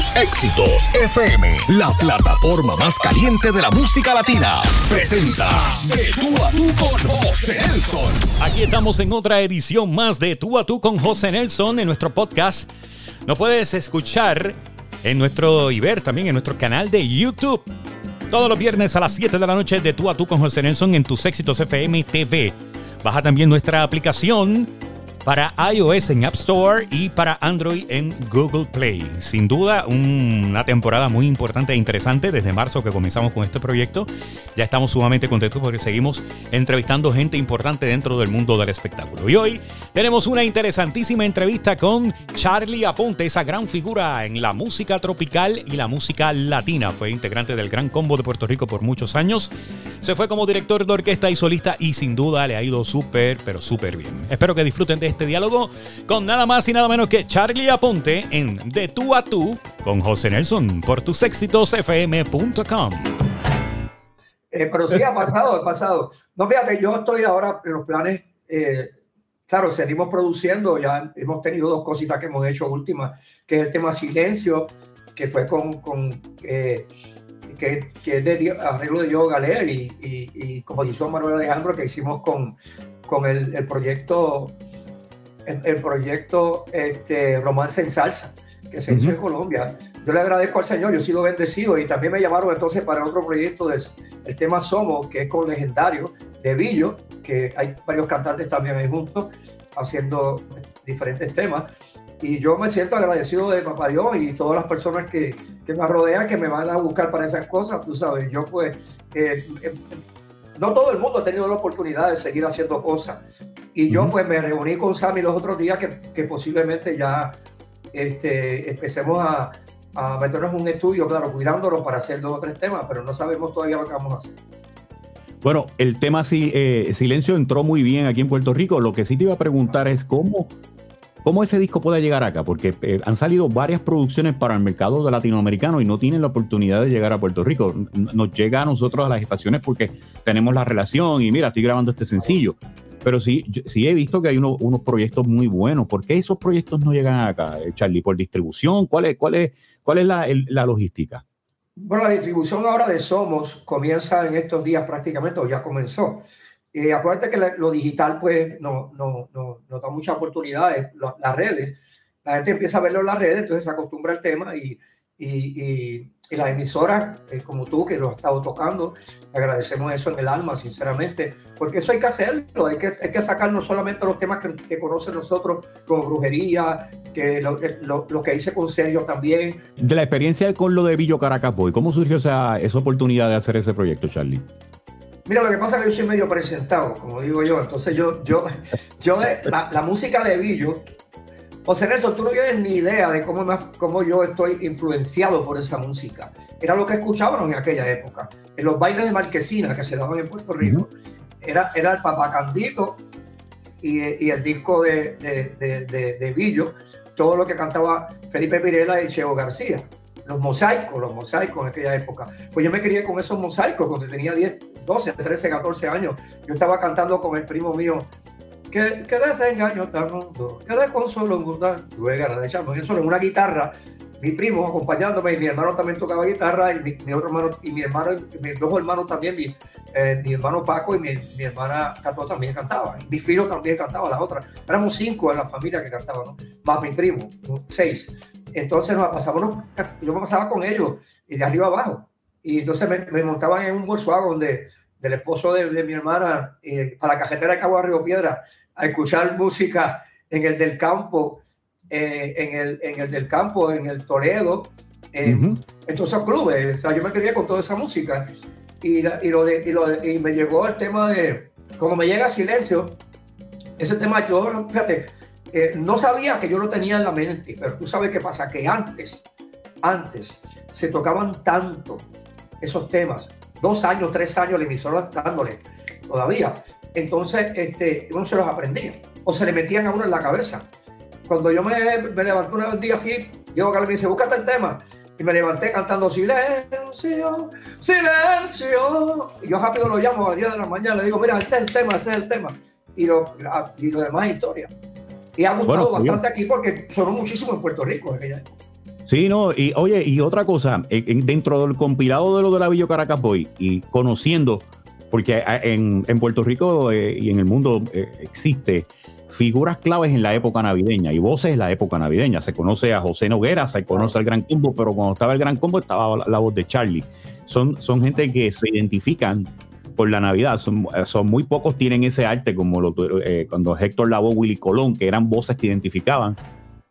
Tus éxitos FM, la plataforma más caliente de la música latina, presenta De tú a tú con José Nelson. Aquí estamos en otra edición más de Tú a Tú con José Nelson en nuestro podcast. Nos puedes escuchar en nuestro y ver también en nuestro canal de YouTube. Todos los viernes a las 7 de la noche de Tú a Tú con José Nelson en tus éxitos FM TV. Baja también nuestra aplicación para iOS en App Store y para Android en Google Play. Sin duda, una temporada muy importante e interesante desde marzo que comenzamos con este proyecto. Ya estamos sumamente contentos porque seguimos entrevistando gente importante dentro del mundo del espectáculo. Y hoy tenemos una interesantísima entrevista con Charlie Aponte, esa gran figura en la música tropical y la música latina. Fue integrante del Gran Combo de Puerto Rico por muchos años. Se fue como director de orquesta y solista y sin duda le ha ido súper, pero súper bien. Espero que disfruten de este diálogo con nada más y nada menos que Charlie Aponte en De tú a tú con José Nelson por tusexitosfm.com. Eh, pero sí ha pasado, ha pasado. No, fíjate, yo estoy ahora en los planes, eh, claro, seguimos produciendo, ya hemos tenido dos cositas que hemos hecho últimas, que es el tema Silencio, que fue con, eh, que, es de arreglo de Diego Galer y, y, y Manuel Alejandro que hicimos con, con el proyecto el, proyecto este, Romance en Salsa, que se hizo en Colombia. Yo le agradezco al Señor, yo he sido bendecido y también me llamaron entonces para otro proyecto del el tema Somos, que es con Legendario de Villo, que hay varios cantantes también ahí juntos haciendo diferentes temas. Y yo me siento agradecido de Papá Dios y todas las personas que, que me rodean, que me van a buscar para esas cosas, tú sabes. Yo pues eh, eh, no todo el mundo ha tenido la oportunidad de seguir haciendo cosas. Y yo pues me reuní con Sammy los otros días que, que posiblemente ya este, empecemos a, a, meternos en un estudio, claro, cuidándolo para hacer dos o tres temas, pero no sabemos todavía lo que vamos a hacer. Bueno, el tema eh, Silencio entró muy bien aquí en Puerto Rico. Lo que sí te iba a preguntar es cómo ¿Cómo ese disco puede llegar acá? Porque eh, han salido varias producciones para el mercado latinoamericano y no tienen la oportunidad de llegar a Puerto Rico. Nos llega a nosotros a las estaciones porque tenemos la relación y mira, estoy grabando este sencillo. Pero sí, sí he visto que hay unos proyectos muy buenos. ¿Por qué esos proyectos no llegan acá, eh, Charlie? ¿Por distribución? ¿Cuál es, cuál es, cuál es la, la logística? Bueno, la distribución ahora de Somos comienza en estos días prácticamente, o ya comenzó. Eh, acuérdate que lo digital pues no, no, no, no da muchas oportunidades, las redes, la gente empieza a verlo en las redes, entonces se acostumbra al tema y, y, y, las emisoras eh, como tú que lo has estado tocando, agradecemos eso en el alma, sinceramente, porque eso hay que hacerlo, hay que, hay que sacar no solamente los temas que, que conocen nosotros como brujería, que lo, lo, lo, que hice con Sergio también. De la experiencia con lo de Villo Caracapoy, ¿cómo surgió esa, esa oportunidad de hacer ese proyecto, Charlie? Mira, lo que pasa es que yo soy medio presentado, como digo yo. Entonces yo, yo, yo la, la música de Billo, José Nelson, tú no tienes ni idea de cómo, cómo yo estoy influenciado por esa música. Era lo que escuchábamos en aquella época. En los bailes de marquesina que se daban en Puerto Rico, era, era el Papacandito y, y el disco de, de, de, de, Billo, todo lo que cantaba Felipe Pirela y Cheo García los mosaicos, los mosaicos en aquella época. Pues yo me crié con esos mosaicos cuando tenía 10, 12, 13, 14 años. Yo estaba cantando con el primo mío. Que, que desengaño tan hondo, que desconsuelo. Tuve ganas de echarme eso en una guitarra. Mi primo acompañándome y mi hermano también tocaba guitarra y mi, otro hermano y mi hermano, mis dos hermanos también, mi, eh, hermano Paco y mi, hermana Cato también cantaba. Y mi filho también cantaba, la otra. Éramos cinco en la familia que cantaban, ¿no? Más mi primo, seis. Entonces nos pasábamos, yo me pasaba con ellos y de arriba abajo. Y entonces me, me montaban en un Volkswagen de, del esposo de, de mi hermana eh, para la cajetera de Cabo de Río Piedra a escuchar música en el del campo, eh, en, el, en el del campo, en el Toledo, eh, uh -huh. en todos esos clubes. O sea, yo me quería con toda esa música. Y, y, lo de, y, lo de, y me llegó el tema de, como me llega silencio, ese tema yo, fíjate, eh, no sabía que yo lo tenía en la mente, pero tú sabes qué pasa, que antes, antes se tocaban tanto esos temas, dos años, tres años la emisora dándole todavía. Entonces, este, uno se los aprendía o se le metían a uno en la cabeza. Cuando yo me, me levanté un día así, Diego Carlos me dice, búscate el tema. Y me levanté cantando silencio, silencio. Y yo rápido lo llamo a las 10 de la mañana, le digo, mira, ese es el tema, ese es el tema. Y lo, y lo demás es historia. Y ha gustado bueno, bastante aquí porque sonó muchísimo en Puerto Rico en aquella época. Sí, no, y oye, y otra cosa, dentro del compilado de lo de la Villa Caracas Boy y conociendo, porque en, Puerto Rico eh, y en el mundo eh, existe figuras claves en la época navideña y voces en la época navideña. Se conoce a José Noguera, se conoce al Gran Combo, pero cuando estaba el Gran Combo estaba la, voz de Charlie. Son, son gente que se identifican por la Navidad. Son, son muy pocos tienen ese arte como lo, eh, cuando Héctor Lavoe, Willy Colón, que eran voces que identificaban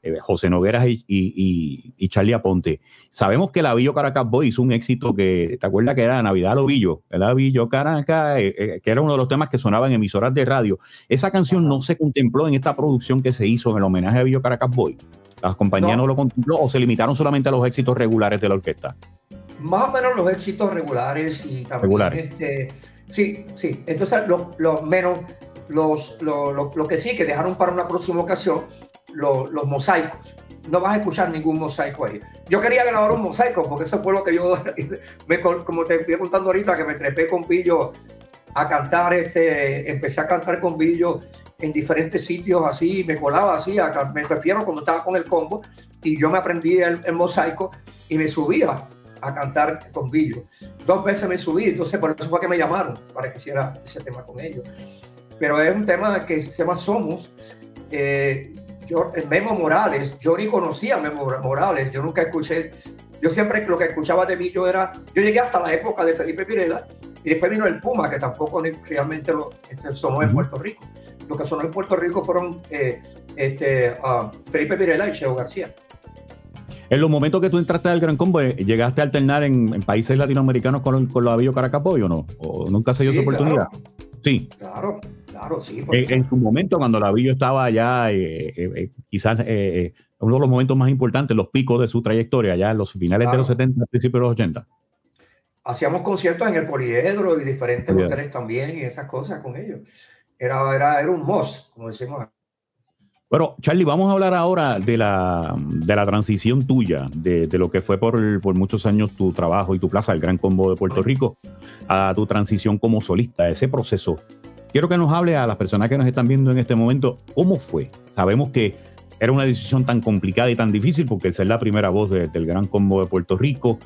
eh, José Nogueras y, Charlie Aponte. Sabemos que la Villo Caracas Boy hizo un éxito que, ¿te acuerdas que era Navidad lo Villo? La Villo Caracas, eh, que era uno de los temas que sonaban en emisoras de radio. Esa canción no se contempló en esta producción que se hizo en el homenaje a Villo Caracas Boy. ¿Las compañías no. lo contempló o se limitaron solamente a los éxitos regulares de la orquesta? Más o menos los éxitos regulares y también Este, sí, sí. Entonces, los menos, los, lo, que sí, que dejaron para una próxima ocasión, los mosaicos. No vas a escuchar ningún mosaico ahí. Yo quería grabar un mosaico porque eso fue lo que yo, me, como te estoy contando ahorita, que me trepé con Billo a cantar, este, empecé a cantar con Billo en diferentes sitios así, me colaba así, me refiero cuando estaba con el combo, y yo me aprendí el, mosaico y me subía a cantar con Billo. Dos veces me subí, entonces por eso fue que me llamaron para que hiciera ese tema con ellos. Pero es un tema que se llama Somos. Eh, yo, Memo Morales, yo ni conocía a Memo Morales, yo nunca escuché, yo siempre lo que escuchaba de yo era, yo llegué hasta la época de Felipe Pirela y después vino el Puma, que tampoco realmente lo, sonó en Puerto Rico. Lo que sonó en Puerto Rico fueron eh, este, uh, Felipe Pirela y Cheo García. En los momentos que tú entraste al Gran Combo, eh, ¿llegaste a alternar en, países latinoamericanos con, con la Avillo Caracapoy o no? ¿O nunca se dio esa oportunidad? Sí. Claro, claro, sí. En, su momento, cuando la Lavillo estaba allá, eh, eh, eh quizás eh, uno de los momentos más importantes, los picos de su trayectoria, allá en los finales de los 70, principios de los 80. Hacíamos conciertos en el Poliedro y diferentes hoteles también y esas cosas con ellos. Era, era, era un mos, como decimos. Bueno, Charlie, vamos a hablar ahora de la, de la transición tuya, de, de lo que fue por, por, muchos años tu trabajo y tu plaza, el Gran Combo de Puerto Rico, a tu transición como solista, ese proceso. Quiero que nos hable a las personas que nos están viendo en este momento, ¿cómo fue? Sabemos que era una decisión tan complicada y tan difícil porque ser la primera voz del Gran Combo de Puerto Rico,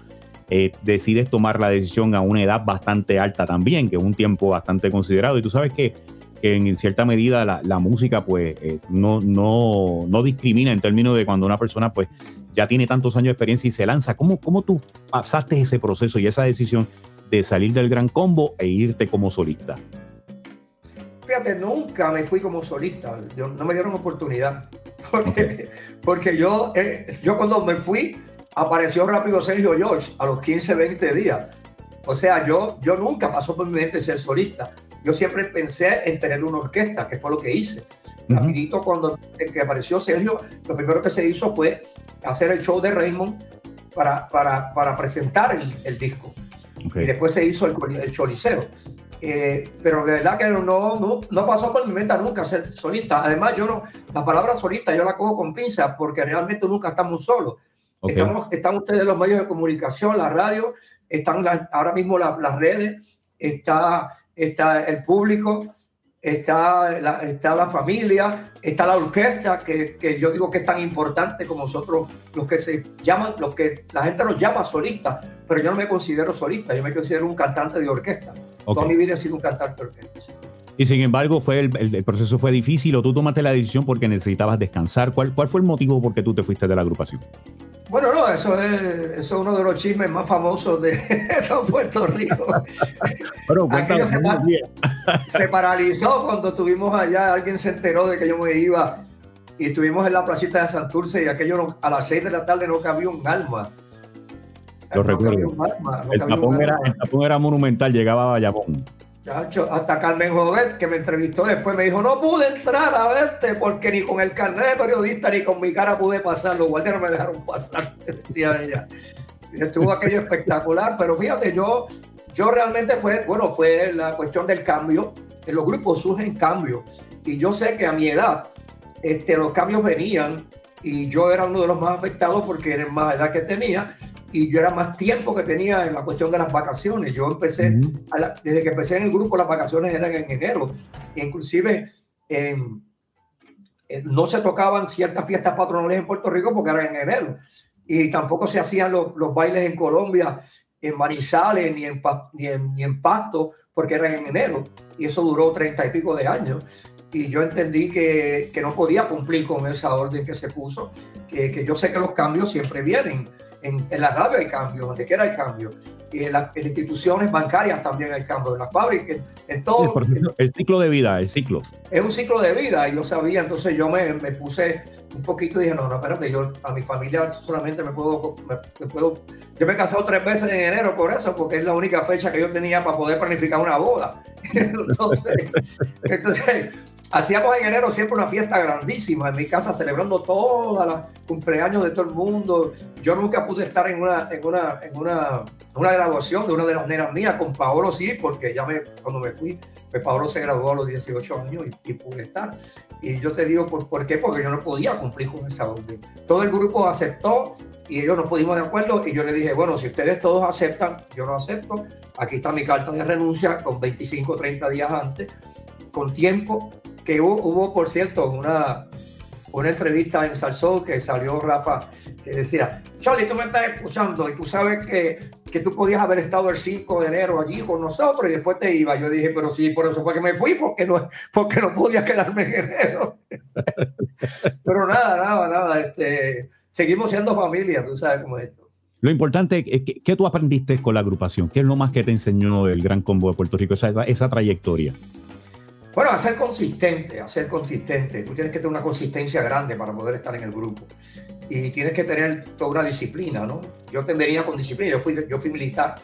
eh, decides tomar la decisión a una edad bastante alta también, que es un tiempo bastante considerado. Y tú sabes que que en cierta medida la, música pues eh, no, no, no, discrimina en términos de cuando una persona pues ya tiene tantos años de experiencia y se lanza. ¿Cómo, cómo tú pasaste ese proceso y esa decisión de salir del gran combo e irte como solista? Fíjate, nunca me fui como solista, no me dieron oportunidad, porque, porque yo, eh, yo cuando me fui apareció rápido Sergio George a los 15, 20 días. O sea, yo, yo nunca pasó por mi mente ser solista yo siempre pensé en tener una orquesta, que fue lo que hice. Rapidito, cuando que apareció Sergio, lo primero que se hizo fue hacer el show de Raymond para, para, para presentar el, el disco. Y después se hizo el, el Choliseo. Eh, pero de verdad que no, no, no, pasó por mi mente nunca ser solista. Además, yo no, la palabra solista yo la cojo con pinza porque realmente nunca estamos solos. Estamos, están ustedes los medios de comunicación, la radio, están ahora mismo las redes, está está el público, está la, está la familia, está la orquesta, que, que, yo digo que es tan importante como nosotros, los que se llaman, los que la gente nos llama solistas, pero yo no me considero solista, yo me considero un cantante de orquesta. Toda mi vida he sido un cantante de orquesta. Y sin embargo, fue el, el, proceso fue difícil o tú tomaste la decisión porque necesitabas descansar. ¿Cuál, ¿Cuál fue el motivo por qué tú te fuiste de la agrupación? Bueno, no, eso es, eso es uno de los chismes más famosos de, Puerto Rico. Pero, se, se, paralizó cuando estuvimos allá, alguien se enteró de que yo me iba y estuvimos en la placita de Santurce y aquello a las 6 de la tarde no cabía un alma. Lo recuerdo. el, tapón era, el, tapón era, monumental, llegaba a Bayamón hasta Carmen Jovet, que me entrevistó después, me dijo, no pude entrar a verte porque ni con el carnet de periodista ni con mi cara pude pasar. Los guardias no me dejaron pasar, decía ella. estuvo aquello espectacular, pero fíjate, yo, yo realmente fue, bueno, fue la cuestión del cambio. En los grupos surgen cambios. Y yo sé que a mi edad, este, los cambios venían y yo era uno de los más afectados porque era más edad que tenía y yo era más tiempo que tenía en la cuestión de las vacaciones. Yo empecé, desde que empecé en el grupo, las vacaciones eran en enero. Inclusive no se tocaban ciertas fiestas patronales en Puerto Rico porque eran en enero. y tampoco se hacían los, los bailes en Colombia, en Manizales, ni en, ni, en, ni en Pasto, porque eran en enero. Y eso duró treinta y pico de años. Y yo entendí que, que, no podía cumplir con esa orden que se puso, que, que yo sé que los cambios siempre vienen. En, en, la radio hay cambio, donde quiera hay cambio. Y en, la, en, las instituciones bancarias también hay cambio, en las fábricas, en todo. Sí, ejemplo, el ciclo de vida, el ciclo. Es un ciclo de vida, y yo sabía, entonces yo me, me puse un poquito y dije, no, no, espérate, yo a mi familia solamente me puedo, me, me, puedo... Yo me he casado tres veces en enero por eso, porque es la única fecha que yo tenía para poder planificar una boda. entonces, entonces hacíamos en enero siempre una fiesta grandísima en mi casa, celebrando todos los cumpleaños de todo el mundo. Yo nunca pude estar en una, en una, en una, graduación de una de las nenas mías, con Paolo sí, porque ya me, cuando me fui, pues Paolo se graduó a los 18 años y, y pude estar. Y yo te digo, ¿por, ¿por qué? Porque yo no podía cumplir con esa orden. Todo el grupo aceptó y ellos nos pudimos de acuerdo y yo le dije, bueno, si ustedes todos aceptan, yo no acepto, aquí está mi carta de renuncia con 25 o 30 días antes, con tiempo, que hubo, hubo, por cierto, una, una entrevista en Salsón que salió Rafa, que decía, Charlie, tú me estás escuchando y tú sabes que, que tú podías haber estado el 5 de enero allí con nosotros y después te iba. Yo dije, pero sí, por eso fue que me fui, porque no, porque no podía quedarme en enero. pero nada, nada, nada, este, seguimos siendo familia, tú sabes cómo es esto. Lo importante es que, ¿qué tú aprendiste con la agrupación? ¿Qué es lo más que te enseñó el Gran Combo de Puerto Rico, esa, esa trayectoria? Bueno, a ser consistente, a consistente. Tú tienes que tener una consistencia grande para poder estar en el grupo. Y tienes que tener toda una disciplina, ¿no? Yo te venía con disciplina, yo fui, yo fui militar.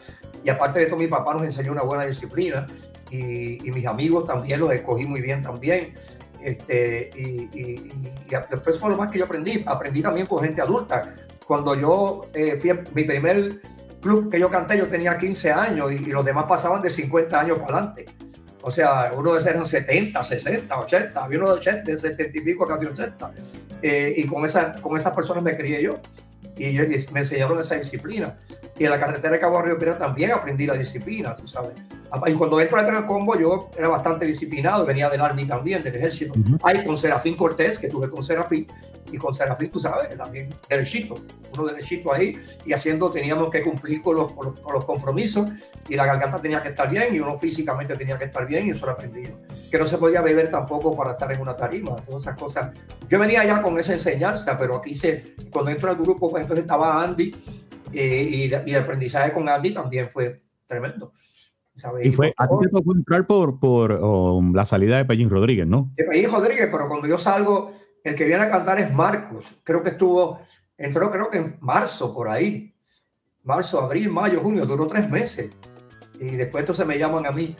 Y aparte de esto, mi papá nos enseñó una buena disciplina. Y, y mis amigos también los escogí muy bien también. Este, y, después fue lo más que yo aprendí. Aprendí también con gente adulta. Cuando yo eh, fui a mi primer club que yo canté, yo tenía 15 años y los demás pasaban de 50 años para adelante. O sea, uno de esos eran 70, 60, 80, había uno de 80, de 70 y pico, casi 80. Eh, y con, esa, con esas personas me crié yo. Y, y, me enseñaron esa disciplina. Y en la carretera de Cabo Río Piedra también aprendí la disciplina, tú sabes. Y cuando entro en el combo, yo era bastante disciplinado, venía del Army también, del ejército. Uh -huh. Ahí con Serafín Cortés, que tuve con Serafín, y con Serafín, tú sabes, también derechito, uno derechito ahí, y haciendo, teníamos que cumplir con los, con los, con los compromisos, y la garganta tenía que estar bien, y uno físicamente tenía que estar bien, y eso lo aprendí. Que no se podía beber tampoco para estar en una tarima, todas esas cosas. Yo venía ya con esa enseñanza, pero aquí se, cuando entro al grupo, pues entonces estaba Andy, eh, y, y, el aprendizaje con Andy también fue tremendo. ¿sabes? Y fue, a ti te tocó entrar por, por um, la salida de Pellín Rodríguez, ¿no? De Pellín Rodríguez, pero cuando yo salgo, el que viene a cantar es Marcos. Creo que estuvo, entró creo que en marzo, por ahí. Marzo, abril, mayo, junio, duró tres meses. Y después entonces me llaman a mí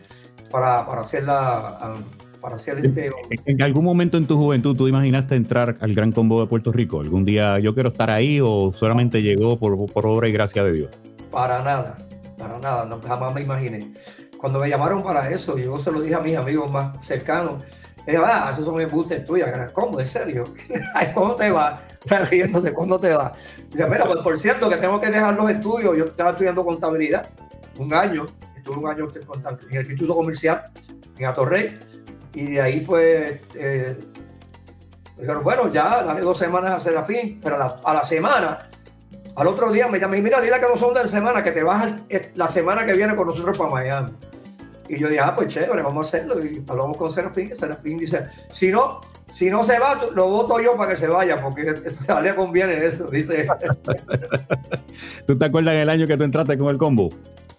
para, para hacer la... Para hacer este... ¿En algún momento en tu juventud tú imaginaste entrar al Gran Combo de Puerto Rico? ¿Algún día yo quiero estar ahí o solamente llegó por, por obra y gracia de Dios? Para nada, para nada, no, jamás me imaginé. Cuando me llamaron para eso, yo se lo dije a mis amigos más cercanos, dije, ah, esos son embustes tuyos, ¿cómo? ¿En serio? ¿Cómo te va? Estás riéndote, ¿cuándo te va? Dice, mira, pues, por cierto, que tengo que dejar los estudios, yo estaba estudiando contabilidad, un año, estuve un año en el Instituto Comercial, en Atorrey, y de ahí pues eh, dijeron, bueno, ya dale dos semanas a Serafín, pero a la, la semana, al otro día me llamé y mira, dile que no son de semana, que te vas la semana que viene con nosotros para Miami. Y yo dije, ah, pues chévere, vamos a hacerlo. Y hablamos con Serafín, y Serafín dice, si no, si no se va, lo voto yo para que se vaya, porque a le conviene eso, dice. ¿Tú te acuerdas del año que tú entraste con el combo?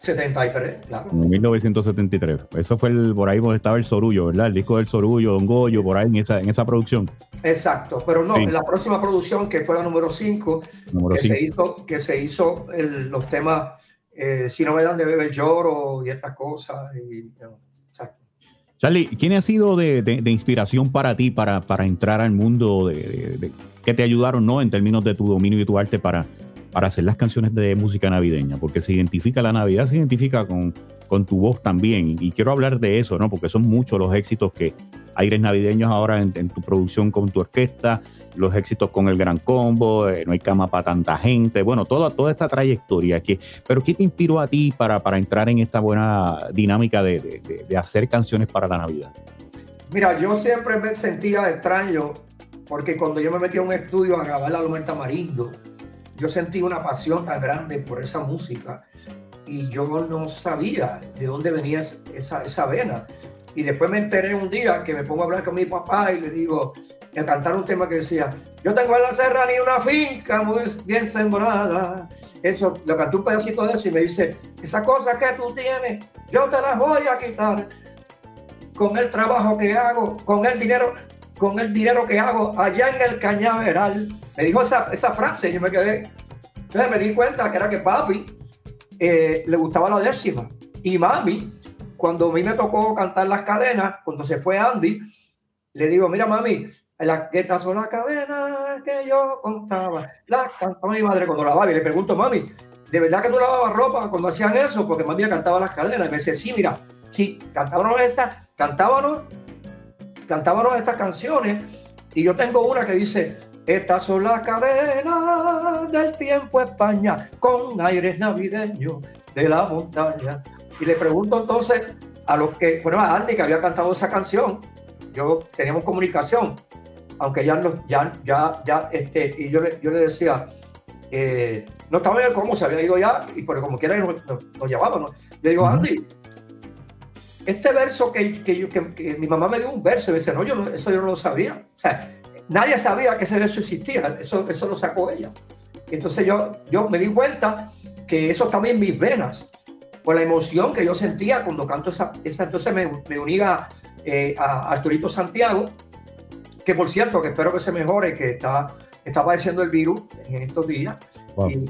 73, claro. 1973. Eso fue el, por ahí donde estaba el Sorullo, ¿verdad? El disco del Sorullo, Don Goyo, por ahí en esa, en esa producción. Exacto, pero no, sí. en la próxima producción, que fue la número 5, que, se hizo, que se hizo el, los temas eh, Si no me dan de beber lloro y estas cosas. Y, no, Charlie, ¿quién ha sido de, de, de, inspiración para ti para, para entrar al mundo de, de, que te ayudaron, ¿no? En términos de tu dominio y tu arte para, para hacer las canciones de música navideña, porque se identifica la Navidad, se identifica con, con tu voz también. Y quiero hablar de eso, ¿no? Porque son muchos los éxitos que aires navideños ahora en, tu producción con tu orquesta, los éxitos con el Gran Combo, eh, No hay cama para tanta gente, bueno, toda, toda esta trayectoria. Que, pero ¿qué te inspiró a ti para, para entrar en esta buena dinámica de, de, hacer canciones para la Navidad? Mira, yo siempre me sentía extraño porque cuando yo me metí a un estudio a grabar la Loma Tamarindo, yo sentí una pasión tan grande por esa música y yo no sabía de dónde venía esa, esa vena. Y después me enteré un día que me pongo a hablar con mi papá y le digo, a cantar un tema que decía, yo tengo en la serranía una finca muy bien sembrada. Eso, lo cantó un pedacito de eso y me dice, esa cosa que tú tienes, yo te las voy a quitar con el trabajo que hago, con el dinero, con el dinero que hago allá en el cañaveral. Me dijo esa, esa frase y yo me quedé. Entonces me di cuenta que era que papi eh, le gustaba la décima y mami, cuando a mí me tocó cantar las cadenas, cuando se fue Andy, le digo, mira mami, las, estas son las cadenas que yo contaba. Las cantaba mi madre cuando lavaba y le pregunto, mami, ¿de verdad que tú lavabas ropa cuando hacían eso? Porque mami cantaba las cadenas. Y me dice, sí, mira, sí, cantábamos esas, cantábamos, cantábamos estas canciones. Y yo tengo una que dice, estas son las cadenas del tiempo España, con aires navideños de la montaña. Y le pregunto entonces a los que, bueno, a Andy que había cantado esa canción, yo teníamos comunicación, aunque ya, no, ya, ya, ya, este, y yo le, yo le decía, eh, no estaba en cómo se había ido ya, y por como quiera nos, nos, llevábamos. Le digo, Andy, este verso que, que, que, mi mamá me dio un verso, y me dice, no, yo no, eso yo no lo sabía. O sea, nadie sabía que ese verso existía, eso, eso lo sacó ella. Entonces yo, yo me di cuenta que eso en mis venas, por la emoción que yo sentía cuando canto esa, esa entonces me, me unía eh, a Arturito Santiago, que por cierto, que espero que se mejore, que está, está padeciendo el virus en estos días,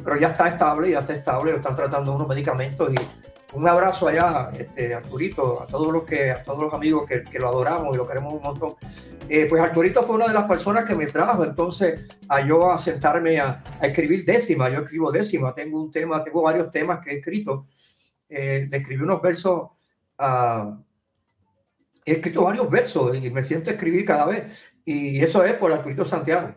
pero ya está estable, ya está estable, lo están tratando unos medicamentos y un abrazo allá, este, Arturito, a todos los que, a todos los amigos que, lo adoramos y lo queremos un montón. Eh, pues Arturito fue una de las personas que me trajo entonces a yo a sentarme a, escribir décima. Yo escribo décima, tengo un tema, tengo varios temas que he escrito. Eh, le escribí unos versos a, he escrito varios versos y me siento a escribir cada vez. Y eso es por Arturito Santiago.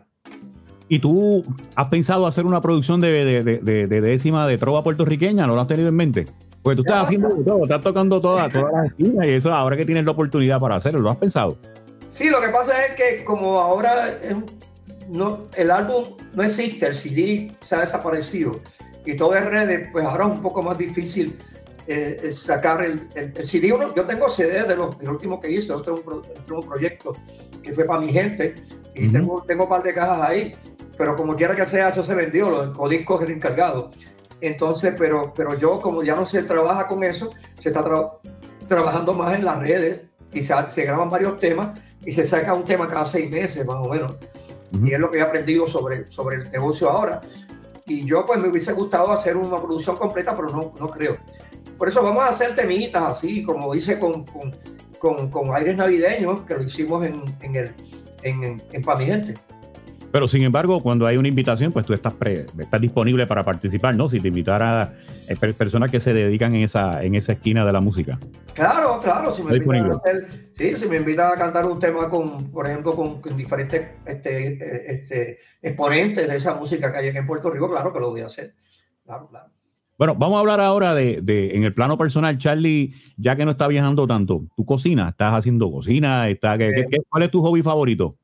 ¿Y tú has pensado hacer una producción de, de, décima de trova puertorriqueña? ¿No lo has tenido en mente? Pues tú estás haciendo todo, estás tocando todas, todas las esquinas y eso ahora que tienes la oportunidad para hacerlo, ¿lo has pensado? Sí, lo que pasa es que como ahora no, el álbum no existe, el CD se ha desaparecido y todo es redes, pues ahora es un poco más difícil eh, sacar el, el, CD. Yo tengo CD de los, del último que hice, otro, otro proyecto que fue para mi gente y uh -huh. tengo, tengo un par de cajas ahí, pero como quiera que sea, eso se vendió, los codiscos el encargado. Entonces, pero, pero yo, como ya no se trabaja con eso, se está tra trabajando más en las redes y se, se, graban varios temas y se saca un tema cada seis meses, más o menos. Uh -huh. Y es lo que he aprendido sobre, sobre el negocio ahora. Y yo, pues, me hubiese gustado hacer una producción completa, pero no, no creo. Por eso vamos a hacer temitas así, como hice con, con, con, con aires navideños, que lo hicimos en, en, el, en, en Pa' Mi Gente. Pero sin embargo, cuando hay una invitación, pues tú estás, pre, estás disponible para participar, ¿no? Si te invitara eh, personas que se dedican en esa, en esa esquina de la música. Claro, claro. Si me, invitan a hacer, sí, si me invitan a cantar un tema con, por ejemplo, con, con diferentes este, este, exponentes de esa música que hay en Puerto Rico, claro que lo voy a hacer. Claro, claro. Bueno, vamos a hablar ahora de, de, en el plano personal, Charlie, ya que no está viajando tanto, ¿tú cocinas? ¿Estás haciendo cocina? ¿Está, ¿qué, eh, qué, cuál es tu hobby favorito?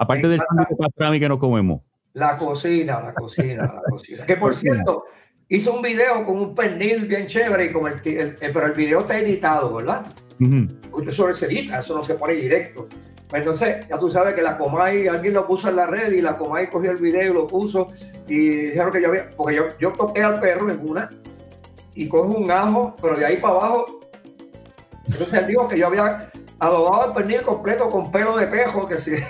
Aparte del pastrami que nos comemos. La cocina, la cocina, la cocina. Que por cierto, hice un video con un pernil bien chévere, y con el, el, el, pero el video está editado, ¿verdad? Uh -huh. Eso se edita, eso no se pone directo. Entonces, ya tú sabes que la Comay, alguien lo puso en la red y la Comay cogió el video y lo puso y dijeron que yo había, porque yo, yo toqué al perro en una y cojo un ajo, pero de ahí para abajo, entonces él dijo que yo había adobado el pernil completo con pelo de pejo, que sí.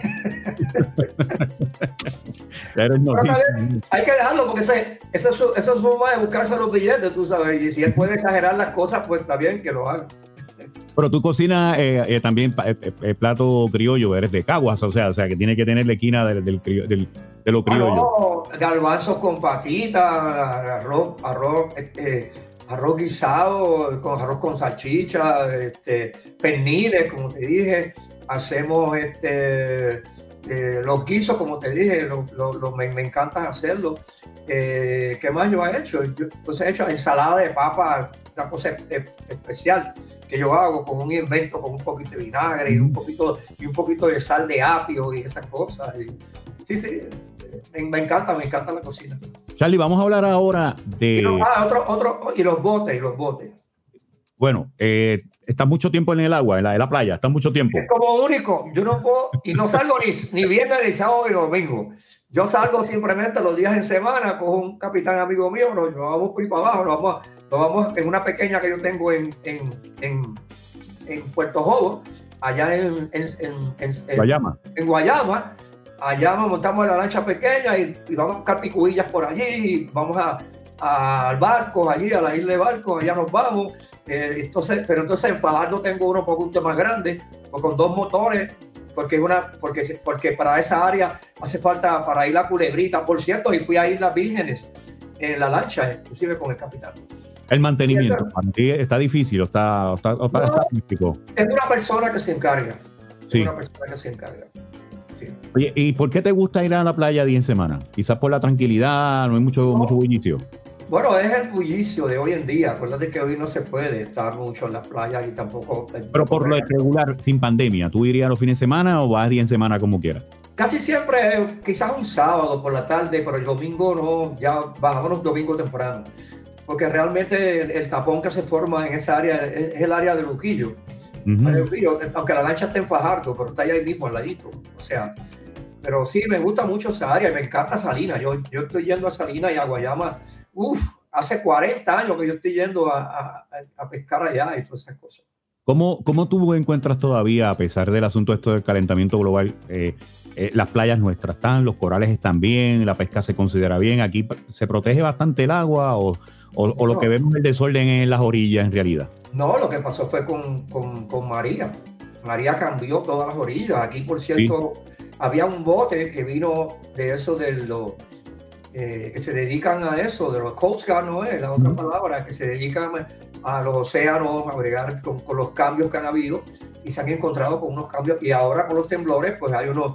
hay que dejarlo porque ese, eso es su forma de buscarse los billetes, tú sabes, y si él puede exagerar las cosas, pues está bien que lo haga. Pero tú cocinas eh, eh, también eh, eh, plato criollo, eres de Caguas, o sea, o sea que tiene que tener la esquina del, del, del, de lo criollo. Ah, no, garbanzos con patitas, arroz, arroz, este, arroz guisado, con arroz con salchicha, este, perniles, como te dije. Hacemos este, eh, los guisos, como te dije, lo, lo, lo, me, me, encanta hacerlo. Eh, ¿Qué más yo he hecho? Yo, entonces he hecho ensalada de papa, una cosa especial que yo hago con un invento con un poquito de vinagre y un poquito, y un poquito de sal de apio y esas cosas. Y, sí, sí, me, encanta, me encanta la cocina. Charlie, vamos a hablar ahora de. Y los, ah, otro, otro, y los botes, y los botes. Bueno, eh, está mucho tiempo en el agua, en la, en la playa, está mucho tiempo. Es como único, yo no puedo, y no salgo ni, ni viernes, ni sábado, ni domingo. Yo salgo simplemente los días en semana con un capitán amigo mío, nos, vamos por ahí para abajo, nos vamos, nos vamos en una pequeña que yo tengo en, en, en, en Puerto Jobo, allá en, en, en, Guayama. En Guayama. Allá nos montamos en la lancha pequeña y, y vamos a buscar picuillas por allí, vamos a, al barco, allí a la isla de barco, allá nos vamos. Eh, entonces, pero entonces en Fajardo tengo uno poquito más grande, pues con dos motores, porque, una, porque, porque para esa área hace falta para ir a Culebrita, por cierto, y fui a Islas Vírgenes en la lancha, inclusive con el capitán. El mantenimiento, está difícil, está, está, está, no, está Es una persona que se encarga. Sí. Es una persona que se encarga. Oye, ¿y por qué te gusta ir a la playa día en semana? Quizás por la tranquilidad, no hay mucho, no. mucho bullicio. Bueno, es el bullicio de hoy en día. Acuérdate que hoy no se puede estar mucho en las playas y tampoco. Pero por lo regular, sin pandemia, ¿tú irías los fines de semana o vas día en semana como quieras? Casi siempre, quizás un sábado por la tarde, pero el domingo no, ya bajamos los domingos temprano. Porque realmente el, el tapón que se forma en esa área es, es el área de Luquillo. Uh -huh. Aunque la lancha esté en Fajardo, pero está ahí mismo al ladito. O sea, pero sí, me gusta mucho esa área, me encanta Salinas. Yo, yo estoy yendo a Salinas y a Guayama Uf, hace 40 años que yo estoy yendo a, a, a pescar allá y todas esas cosas. ¿Cómo, ¿Cómo, tú encuentras todavía, a pesar del asunto esto del calentamiento global, eh, eh, las playas nuestras están, los corales están bien, la pesca se considera bien? ¿Aquí se protege bastante el agua o, o, o lo que vemos el desorden en las orillas en realidad? No, lo que pasó fue con, con, con María. María cambió todas las orillas. Aquí, por cierto, sí. había un bote que vino de eso de los eh, que se dedican a eso, de los Coast Guard, no es la otra palabra, que se dedican a los océanos, a bregar con, con, los cambios que han habido y se han encontrado con unos cambios. Y ahora con los temblores, pues hay unos,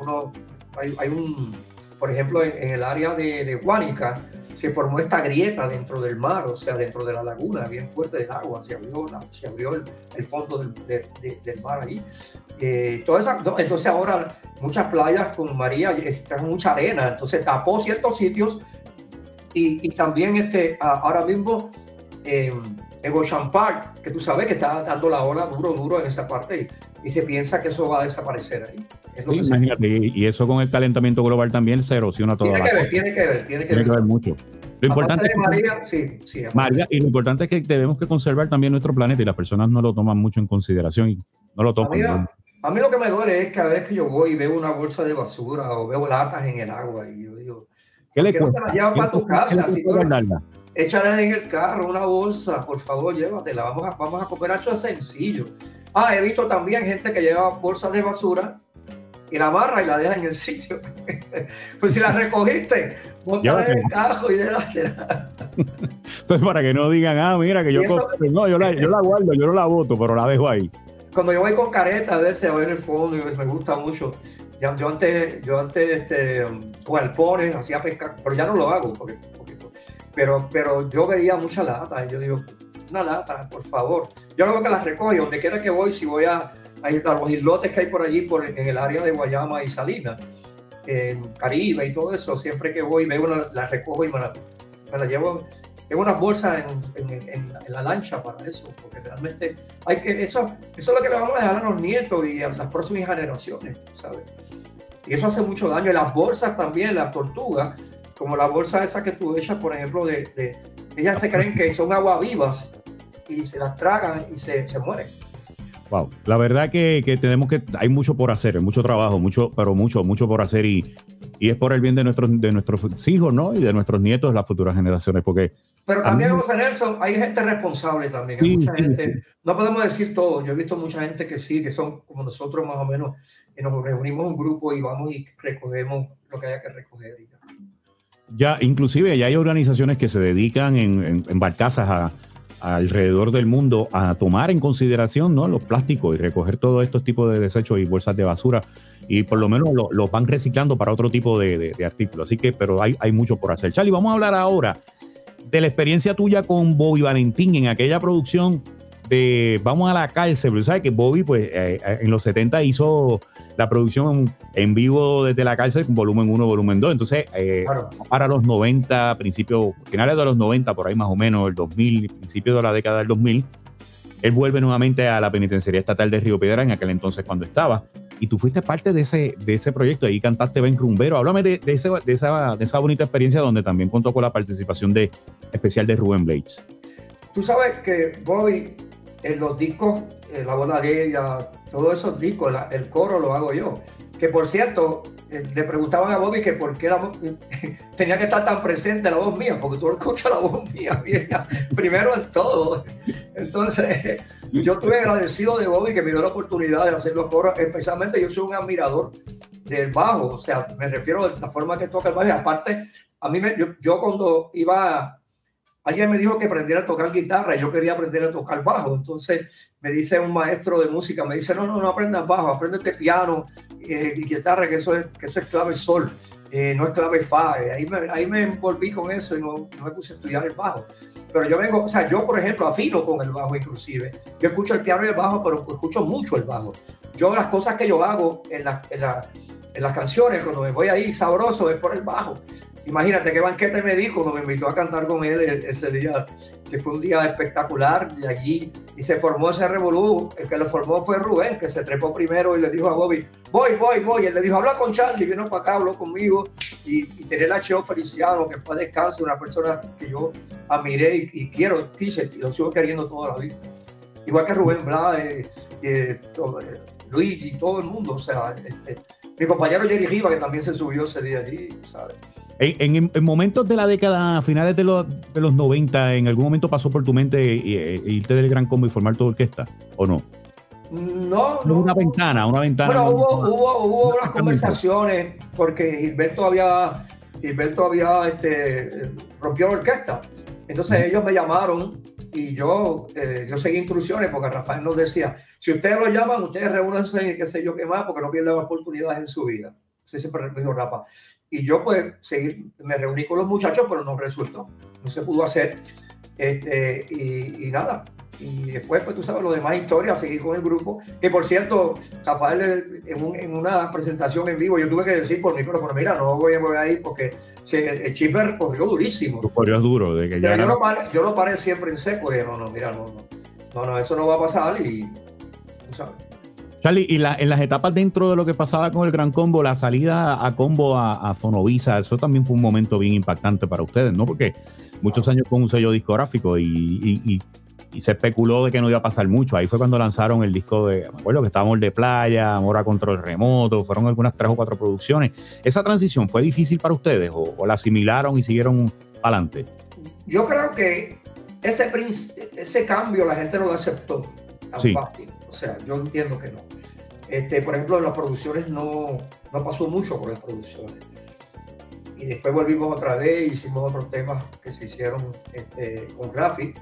uno, hay, hay, un, por ejemplo, en, en el área de, de Guánica, se formó esta grieta dentro del mar, o sea, dentro de la laguna, bien fuerte del agua, se abrió, la, se abrió el, fondo del, de, de, del, mar ahí. Eh, toda entonces ahora muchas playas con María están mucha arena, entonces tapó ciertos sitios y, también este, ahora mismo eh, en Ocean Park, que tú sabes que está dando la ola duro, duro en esa parte y, y se piensa que eso va a desaparecer ahí. Sí, imagínate, y, eso con el calentamiento global también se erosiona toda tiene la que ver, tiene que ver, tiene que tiene ver. que ver mucho. Lo importante, María, es que, sí, sí, María, y lo importante es que debemos que conservar también nuestro planeta y las personas no lo toman mucho en consideración y no lo toman. A mí, a mí lo que me duele es cada vez que yo voy y veo una bolsa de basura o veo latas en el agua y yo digo, ¿qué le cuesta? Llevas para tu casa, si échala en el carro, una bolsa, por favor, llévatela, vamos a, vamos a cooperar, esto es sencillo. Ah, he visto también gente que lleva bolsas de basura y la amarra y la deja en el sitio. pues si la recogiste, monta en el carro y déjatela. pues para que no digan, ah, mira, que yo, eso, no, yo la, yo la guardo, yo no la voto, pero la dejo ahí. Cuando yo voy con careta a veces a ver el fondo y me gusta mucho. Yo, yo antes, yo antes este, con alpones hacía pescar, pero ya no lo hago porque pero, pero yo veía mucha lata y yo digo, una lata, por favor. Yo luego que las recojo y donde quiera que voy, si voy a, a, los islotes que hay por allí, por, en el área de Guayama y Salinas, en Caribe y todo eso, siempre que voy, veo una, la recojo y me la, me la llevo en unas bolsas en, en, la lancha para eso, porque realmente hay que, eso, eso es lo que le vamos a dejar a los nietos y a las próximas generaciones, ¿sabes? Y eso hace mucho daño. Y las bolsas también, las tortugas, como la bolsa esa que tú echas, por ejemplo, de, de ellas se creen que son agua vivas y se las tragan y se, se mueren. Wow, la verdad que, que, tenemos que, hay mucho por hacer, mucho trabajo, mucho, pero mucho, mucho por hacer y, y es por el bien de nuestros, de nuestros hijos, ¿no? Y de nuestros nietos, las futuras generaciones, porque... Pero también, mí... José Nelson, hay gente responsable también, hay sí, mucha sí, gente, sí. no podemos decir todo, yo he visto mucha gente que sí, que son como nosotros más o menos, y nos reunimos un grupo y vamos y recogemos lo que haya que recoger. Y ya. inclusive ya hay organizaciones que se dedican en, en, barcazas a alrededor del mundo a tomar en consideración ¿no? los plásticos y recoger todos estos tipos de desechos y bolsas de basura y por lo menos los lo van reciclando para otro tipo de, de, de, artículos. Así que, pero hay, hay mucho por hacer. Charlie, vamos a hablar ahora de la experiencia tuya con Bobby Valentín en aquella producción de Vamos a la cárcel, pero sabes que Bobby, pues eh, eh, en los 70 hizo la producción en vivo desde la cárcel con volumen 1, volumen 2. Entonces, eh, para los 90, principios, finales de los 90, por ahí más o menos, el 2000, principios de la década del 2000, él vuelve nuevamente a la penitenciaría estatal de Río Piedra en aquel entonces cuando estaba. Y tú fuiste parte de ese, de ese proyecto, ahí cantaste Ben Rumbero. Háblame de, de, esa, de esa bonita experiencia donde también contó con la participación de, especial de Rubén Blades. Tú sabes que Bobby, en los discos, la boda de ella, todos esos discos, el coro lo hago yo. Que por cierto, eh, le preguntaban a Bobby que por qué tenía que estar tan presente la voz mía, porque tú escuchas la voz mía, primero en todo. Entonces, yo estuve agradecido de Bobby que me dio la oportunidad de hacer los coros, especialmente yo soy un admirador del bajo, o sea, me refiero a la forma que toca el bajo, y aparte, a mí me, yo, yo cuando iba Alguien me dijo que aprendiera a tocar guitarra y yo quería aprender a tocar bajo. Entonces me dice un maestro de música, me dice, no, no, no aprendas bajo, aprende piano eh, y guitarra, que eso es, que eso es clave sol, eh, no es clave fa. Eh, ahí, me, ahí me envolví con eso y no, no, me puse a estudiar el bajo. Pero yo vengo, o sea, yo por ejemplo afino con el bajo inclusive. Yo escucho el piano y el bajo, pero escucho mucho el bajo. Yo las cosas que yo hago en, la, en, la, en las canciones, cuando me voy ahí sabroso, es por el bajo. Imagínate qué banquete me di cuando me invitó a cantar con él ese día, que fue un día espectacular de allí y se formó ese revolú. El que lo formó fue Rubén, que se trepó primero y le dijo a Bobby, voy, voy, voy. Él le dijo, habla con Charlie, vino para acá, habló conmigo y, y tenía la Cheo Feliciano, que fue descanso, una persona que yo admiré y, quiero, quise, y lo sigo queriendo toda la vida. Igual que Rubén Blas, eh, eh, Luis y todo el mundo, o sea, este, mi compañero Jerry Riva, que también se subió ese día allí, ¿sabes? En, momentos de la década, finales de los, de los 90, ¿en algún momento pasó por tu mente irte del Gran Combo y formar tu orquesta? ¿O no? No, no. Una ventana, una ventana. Bueno, hubo, hubo, hubo unas conversaciones porque Gilberto había, Gilberto había este, rompió la orquesta. Entonces ellos me llamaron y yo, eh, yo seguí instrucciones porque Rafael nos decía, si ustedes lo llaman, ustedes reúnanse y qué sé yo qué más, porque no pierden oportunidades en su vida. Así siempre me dijo Rafa. Y yo pues seguir, me reuní con los muchachos, pero no resultó, no se pudo hacer. Este, y, nada, y después, pues tú sabes, lo demás historias, seguir con el grupo. Que por cierto, Rafael, en, una presentación en vivo, yo tuve que decir por micrófono: Mira, no voy a mover ahí porque el chipper corrió durísimo. Corrió duro, de que ya. Yo, lo paré, yo, lo paré, siempre en seco. Y no, no, mira, no, no, no, no, eso no va a pasar. Y tú sabes. Charlie, y en las etapas dentro de lo que pasaba con el Gran Combo, la salida a Combo a, Fonovisa, eso también fue un momento bien impactante para ustedes, ¿no? Porque muchos años con un sello discográfico y, se especuló de que no iba a pasar mucho. Ahí fue cuando lanzaron el disco de, me acuerdo que estábamos de playa, Amor a Control Remoto, fueron algunas tres o cuatro producciones. ¿Esa transición fue difícil para ustedes o, la asimilaron y siguieron adelante? Yo creo que ese, ese cambio la gente no lo aceptó tan fácil. O sea, yo entiendo que no. Este, por ejemplo, en las producciones no, no pasó mucho con las producciones. Y después volvimos otra vez, hicimos otros temas que se hicieron este, con Graphic,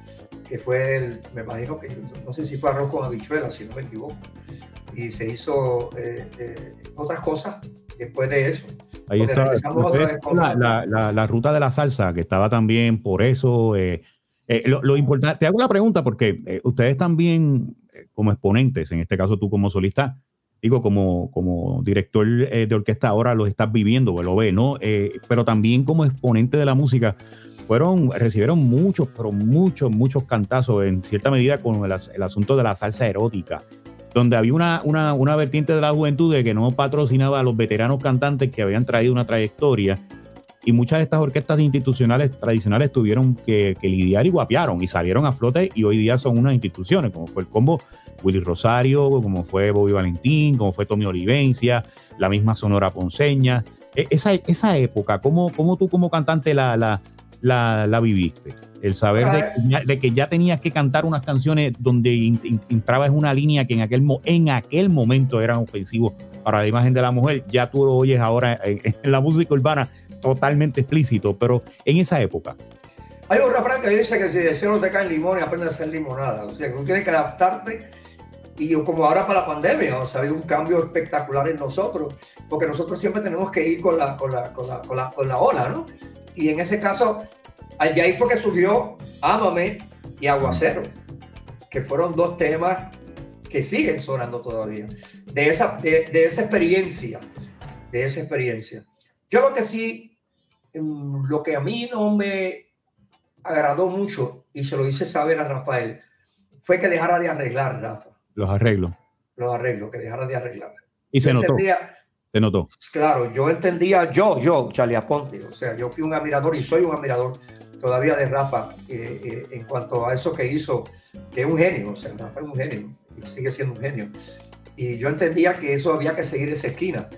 que fue el, me imagino que, no sé si fue arroz con habichuelas, si no me equivoco. Y se hizo eh, eh, otras cosas después de eso. Ahí está. La, la, la, ruta de la salsa, que estaba también por eso. Eh, lo, lo, importante, te hago una pregunta porque ustedes también como exponentes, en este caso tú como solista, digo, como, como director eh, de orquesta ahora lo estás viviendo, lo ve, ¿no? Eh, pero también como exponente de la música, fueron, recibieron muchos, pero muchos, muchos cantazos en cierta medida con el, el asunto de la salsa erótica, donde había una, una, una, vertiente de la juventud de que no patrocinaba a los veteranos cantantes que habían traído una trayectoria y muchas de estas orquestas institucionales tradicionales tuvieron que, lidiar y guapearon y salieron a flote y hoy día son unas instituciones, como fue el combo Willy Rosario, como fue Bobby Valentín, como fue Tommy Olivencia, la misma Sonora Ponceña. E, esa, esa época, ¿cómo, ¿cómo, tú como cantante la, la, la, viviste? El saber de, que ya tenías que cantar unas canciones donde entrabas en una línea que en aquel, en aquel momento eran ofensivos para la imagen de la mujer, ya tú lo oyes ahora en la música urbana totalmente explícito, pero en esa época. Hay un refrán que dice que si de no te caen limón y aprendes a hacer limonada. O sea, tú tienes que adaptarte. Y como ahora para la pandemia, o sea, ha habido un cambio espectacular en nosotros, porque nosotros siempre tenemos que ir con la, con la, con la, con la, con la ola, ¿no? Y en ese caso, allí ahí fue que surgió Ámame y Aguacero que fueron dos temas que siguen sonando todavía, de esa, de, de esa experiencia, de esa experiencia. Yo lo que sí, lo que a mí no me agradó mucho, y se lo hice saber a Rafael, fue que dejara de arreglar, Rafa. Los arreglos. Los arreglos, que dejara de arreglar. Y se notó. se notó. Claro, yo entendía, yo, yo, Charlie Aponte, o sea, yo fui un admirador y soy un admirador todavía de Rafa eh, eh, en cuanto a eso que hizo, que es un genio, o sea, Rafa es un genio y sigue siendo un genio. Y yo entendía que eso había que seguir esa esquina.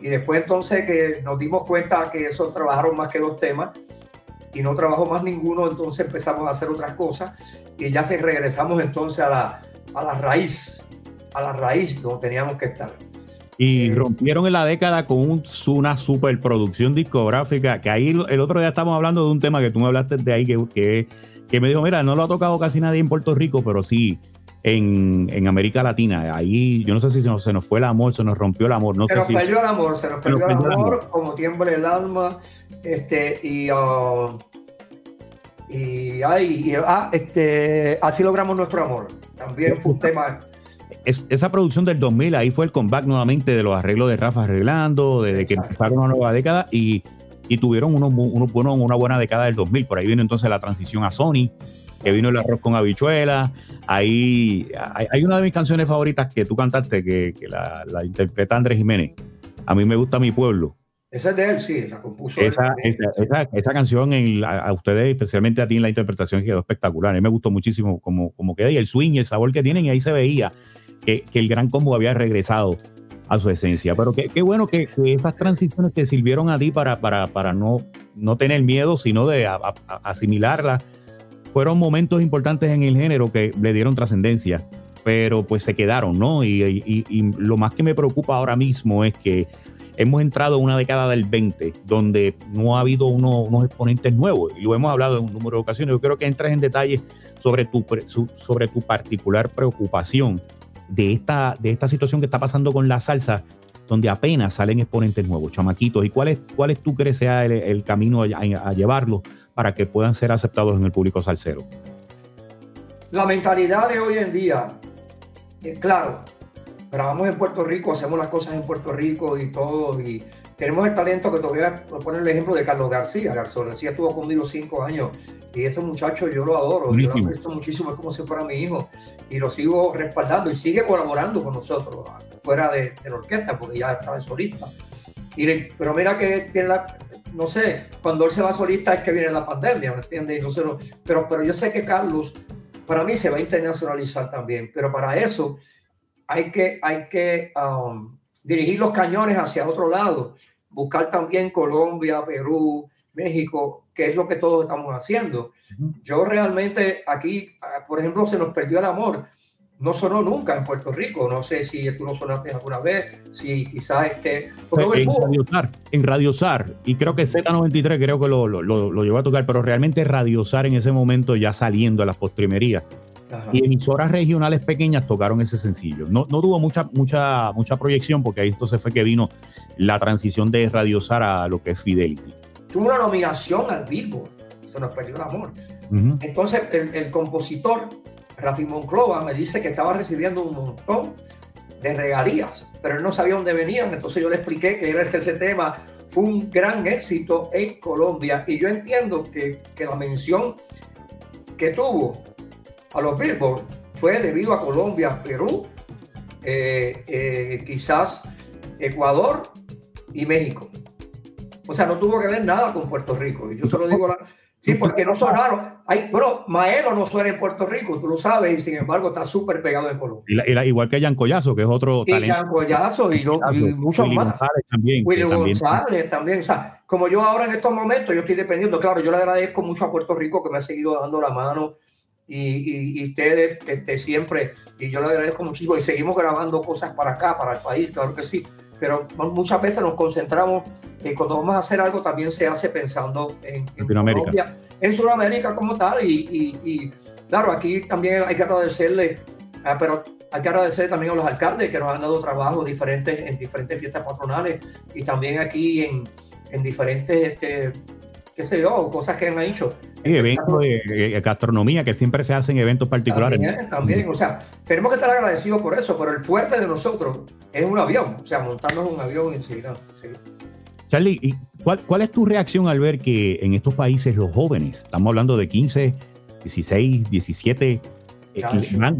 Y después entonces que nos dimos cuenta que eso trabajaron más que dos temas y no trabajó más ninguno, entonces empezamos a hacer otras cosas y ya se regresamos entonces a la, a la raíz, a la raíz donde teníamos que estar. Y eh, rompieron en la década con un, una superproducción discográfica, que ahí el otro día estamos hablando de un tema que tú me hablaste de ahí, que, que, que me dijo, mira, no lo ha tocado casi nadie en Puerto Rico, pero sí en, en, América Latina. Ahí yo no sé si se nos, se nos, fue el amor, se nos rompió el amor. No se nos perdió el amor, se nos perdió, el, amor, como tiemble el alma. Este, y, uh, y, ay, ah, este, así logramos nuestro amor. También fue un tema. Es, esa producción del 2000, ahí fue el comeback nuevamente de los arreglos de Rafa arreglando, desde que empezaron una nueva década y, y tuvieron unos, unos, una buena década del 2000. Por ahí vino entonces la transición a Sony que vino el arroz con habichuela. Ahí hay, una de mis canciones favoritas que tú cantaste, que, la, interpreta Andrés Jiménez. A mí me gusta mi pueblo. Esa es de él, sí, la compuso. Esa, esa, canción, a, ustedes, especialmente a ti, en la interpretación quedó espectacular. A mí me gustó muchísimo como, como queda y el swing y el sabor que tienen, y ahí se veía que, el gran combo había regresado a su esencia. Pero qué, bueno que, esas transiciones te sirvieron a ti para, para, para no, no tener miedo, sino de asimilarlas fueron momentos importantes en el género que le dieron trascendencia, pero pues se quedaron, ¿no? Y, lo más que me preocupa ahora mismo es que hemos entrado en una década del 20 donde no ha habido unos exponentes nuevos y lo hemos hablado en un número de ocasiones. Yo creo que entras en detalle sobre tu, sobre tu particular preocupación de esta, de esta situación que está pasando con la salsa, donde apenas salen exponentes nuevos, chamaquitos. ¿Y cuál es, cuál tú crees sea el, camino a, a llevarlo para que puedan ser aceptados en el público salsero? La mentalidad de hoy en día, eh, claro, grabamos en Puerto Rico, hacemos las cosas en Puerto Rico y todo, y tenemos el talento que todavía, poner el ejemplo de Carlos García. Carlos García estuvo conmigo cinco años y ese muchacho yo lo adoro, yo lo aprecio muchísimo, es como si fuera mi hijo y lo sigo respaldando y sigue colaborando con nosotros, fuera de, la orquesta, porque ya está de solista. Y, pero mira que tiene la, no sé, cuando él se va solista es que viene la pandemia, ¿me entiendes? pero, pero yo sé que Carlos, para mí se va a internacionalizar también, pero para eso hay que, hay que um, dirigir los cañones hacia otro lado, buscar también Colombia, Perú, México, que es lo que todos estamos haciendo. Yo realmente aquí, por ejemplo, se nos perdió el amor no sonó nunca en Puerto Rico. No sé si tú lo sonaste alguna vez, si quizás este. En Radio, Sar, en Radio Sar, y creo que Z93 creo que lo, lo, lo, llevó a tocar, pero realmente Radio Sar en ese momento ya saliendo a las postrimerías. Y emisoras regionales pequeñas tocaron ese sencillo. No, no tuvo mucha, mucha, mucha proyección porque ahí entonces fue que vino la transición de Radio Sar a lo que es Fidelity. Tuvo una nominación al Billboard. Se nos perdió el amor. Entonces, el, el compositor Rafi Monclova me dice que estaba recibiendo un montón de regalías, pero él no sabía dónde venían. Entonces yo le expliqué que ese tema fue un gran éxito en Colombia. Y yo entiendo que, la mención que tuvo a los Billboard fue debido a Colombia, Perú, eh, eh, quizás Ecuador y México. O sea, no tuvo que ver nada con Puerto Rico. Y yo se lo digo, la, Sí, porque no sonaron. Hay, bueno, Maelo no suena en Puerto Rico, tú lo sabes, y sin embargo está súper pegado en Colombia. igual que Jan Collazo, que es otro y talento. Jan Collazo y, muchos más. González también. Willy González también. O sea, como yo ahora en estos momentos, yo estoy dependiendo, claro, yo le agradezco mucho a Puerto Rico que me ha seguido dando la mano y, y, ustedes este, siempre, y yo le agradezco muchísimo, y seguimos grabando cosas para acá, para el país, claro que sí pero muchas veces nos concentramos que cuando vamos a hacer algo también se hace pensando en, en Colombia, en Sudamérica como tal y, y, claro, aquí también hay que agradecerle, ah, pero hay que agradecer también a los alcaldes que nos han dado trabajo diferentes, en diferentes fiestas patronales y también aquí en, en diferentes este, qué sé yo, cosas que han hecho. eventos de, gastronomía que siempre se hacen eventos particulares. También, también, o sea, tenemos que estar agradecidos por eso, pero el fuerte de nosotros es un avión, o sea, montarnos un avión y sí, Charlie, ¿y cuál, ¿cuál es tu reacción al ver que en estos países los jóvenes, estamos hablando de 15, 16, 17,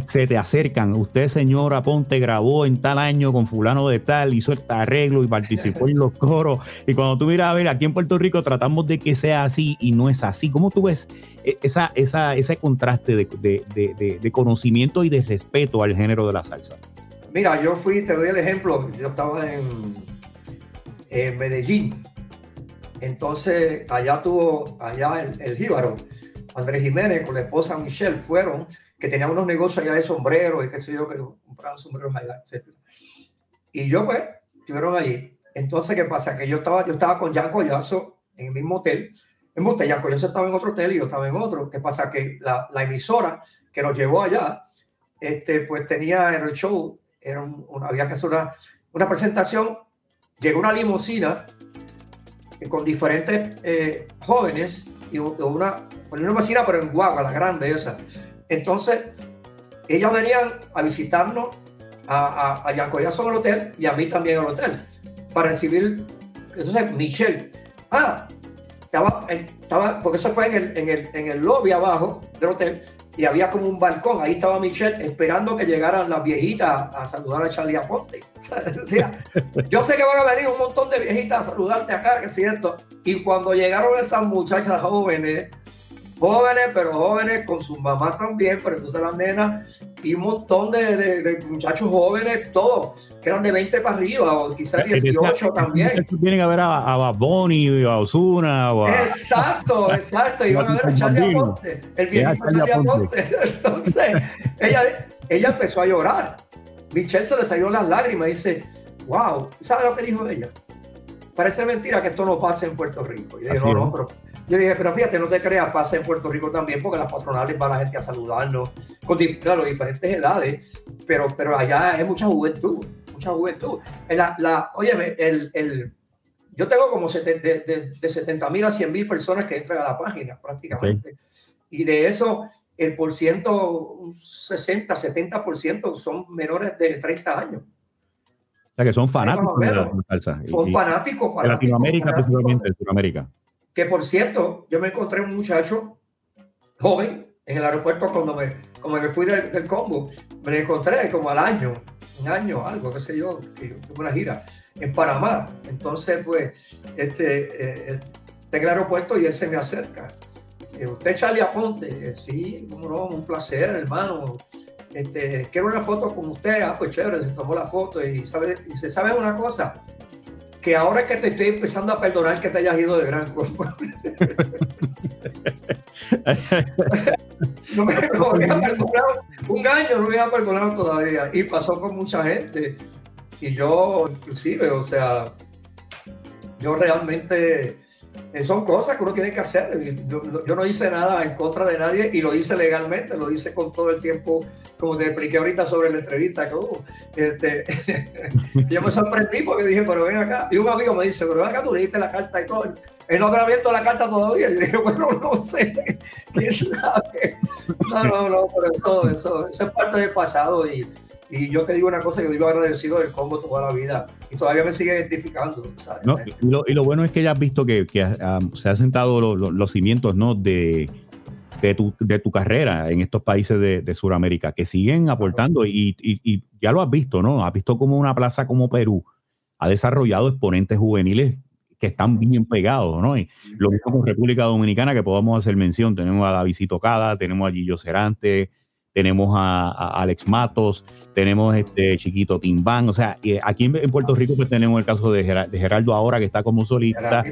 se te acercan. Usted, señora Ponte, grabó en tal año con fulano de tal, hizo el arreglo y participó en los coros. Y cuando tú miras a ver, aquí en Puerto Rico tratamos de que sea así y no es así. ¿Cómo tú ves e, esa, esa, ese contraste de, conocimiento y de respeto al género de la salsa? Mira, yo fui, te doy el ejemplo, yo estaba en, en Medellín. Entonces, allá tuvo, allá el, el jíbaro, Andrés Jiménez con la esposa Michelle, fueron que tenía unos negocios allá de sombreros y qué sé yo, que compraban sombreros allá, etc. Y yo, pues, estuvieron allí. Entonces, ¿qué pasa? Que yo estaba, yo estaba con Jan Collazo en el mismo hotel. En Monte, Jan Collazo estaba en otro hotel y yo estaba en otro. ¿Qué pasa? Que la, la emisora que nos llevó allá, este, pues tenía en el show, era un, había que hacer una, una presentación. Llegó una limusina con diferentes eh, jóvenes y una, una limusina, pero en Guagua, la grande esa. Entonces, ellos venían a visitarnos a, a, a en el hotel y a mí también al hotel para recibir. Entonces, Michelle, ah, estaba, estaba porque eso fue en el, en, el, en el lobby abajo del hotel y había como un balcón. Ahí estaba Michelle esperando que llegaran las viejitas a saludar a Charlie Aponte. yo sé que van a venir un montón de viejitas a saludarte acá, que es cierto. Y cuando llegaron esas muchachas jóvenes, jóvenes, pero jóvenes con sus mamás también, pero entonces las nenas y un montón de, de, muchachos jóvenes, todos, que eran de 20 para arriba, o quizás 18 también. Vienen a ver a, a Bad Bunny, a Osuna. Exacto, exacto, iban a ver a Charlie Aponte, el viejito Charlie Aponte. Entonces, ella, ella empezó a llorar. Michelle se le salió las lágrimas y dice, wow, ¿sabes lo que dijo ella? Parece mentira que esto no pase en Puerto Rico. Y yo no, no, pero yo dije, pero fíjate, no te creas, pasa en Puerto Rico también, porque las patronales van la gente a saludarnos, con claro, diferentes edades, pero, pero allá hay mucha juventud, mucha juventud. La, la, óyeme, el, el, yo tengo como de, de, 70 mil a 100 mil personas que entran a la página prácticamente. Y de eso, el por ciento, un 60, 70% son menores de 30 años. O sea, que son fanáticos de la salsa. Son fanáticos, fanáticos. Latinoamérica, principalmente, en Sudamérica. Que por cierto, yo me encontré un muchacho joven en el aeropuerto cuando me, como me fui del, del combo. Me encontré como al año, un año, algo, qué sé yo, una gira en Panamá. Entonces, pues, este, eh, está en el aeropuerto y él se me acerca. Eh, ¿Usted Charlie Aponte? Eh, sí, como no, un placer, hermano. Este, quiero una foto con usted. Ah, pues chévere, se tomó la foto y, sabe, y se sabe una cosa que ahora que te estoy empezando a perdonar que te hayas ido de gran cuerpo. no me, no me un año no me a perdonar todavía. Y pasó con mucha gente. Y yo, inclusive, o sea, yo realmente son cosas que uno tiene que hacer. Yo, yo, no hice nada en contra de nadie y lo hice legalmente, lo hice con todo el tiempo, como te expliqué ahorita sobre la entrevista. Que, uh, este, yo me sorprendí porque dije, pero ven acá. Y un amigo me dice, pero ven acá, tú leíste la carta y todo. Él no ha abierto la carta todavía. Y dije, bueno, no sé, quién sabe. No, no, no, pero todo eso, eso es parte del pasado y y yo te digo una cosa, yo vivo agradecido del Congo toda la vida y todavía me sigue identificando. y, lo, bueno es que ya has visto que, que ah, se han sentado los cimientos ¿no? de, de, tu, de tu carrera en estos países de, de Sudamérica, que siguen aportando y, y, ya lo has visto, ¿no? Has visto como una plaza como Perú ha desarrollado exponentes juveniles que están bien pegados, ¿no? Y lo mismo con República Dominicana, que podamos hacer mención, tenemos a Davidito Cada, tenemos a Gillo Cerante, tenemos a, Alex Matos, tenemos este chiquito Timbán, o sea, aquí en, Puerto Rico pues tenemos el caso de, Geraldo ahora que está como solista,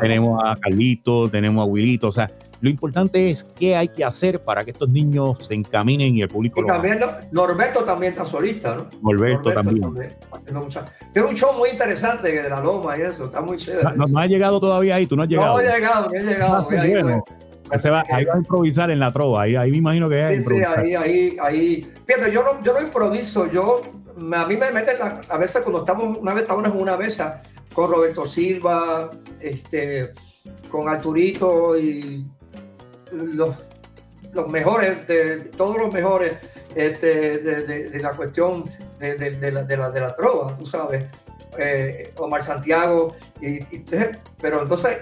tenemos a Carlito, tenemos a Wilito, o sea, lo importante es qué hay que hacer para que estos niños se encaminen y el público y también Norberto también está solista, ¿no? Norberto, también. Tiene un show muy interesante de la Loma y eso, está muy chévere. No, no, ha llegado todavía ahí, tú no has llegado. No he llegado, no he llegado. Ah, ahí, se va, ahí va a improvisar en la trova, ahí, ahí me imagino que es. Sí, sí, ahí, ahí, ahí. Fíjate, yo no, yo no improviso, yo, a mí me meten la, a veces cuando estamos, una vez estábamos en una mesa con Roberto Silva, este, con Arturito y los, los mejores, de, todos los mejores este, de, la cuestión de, la, de, la, trova, tú sabes, eh, Omar Santiago, y, pero entonces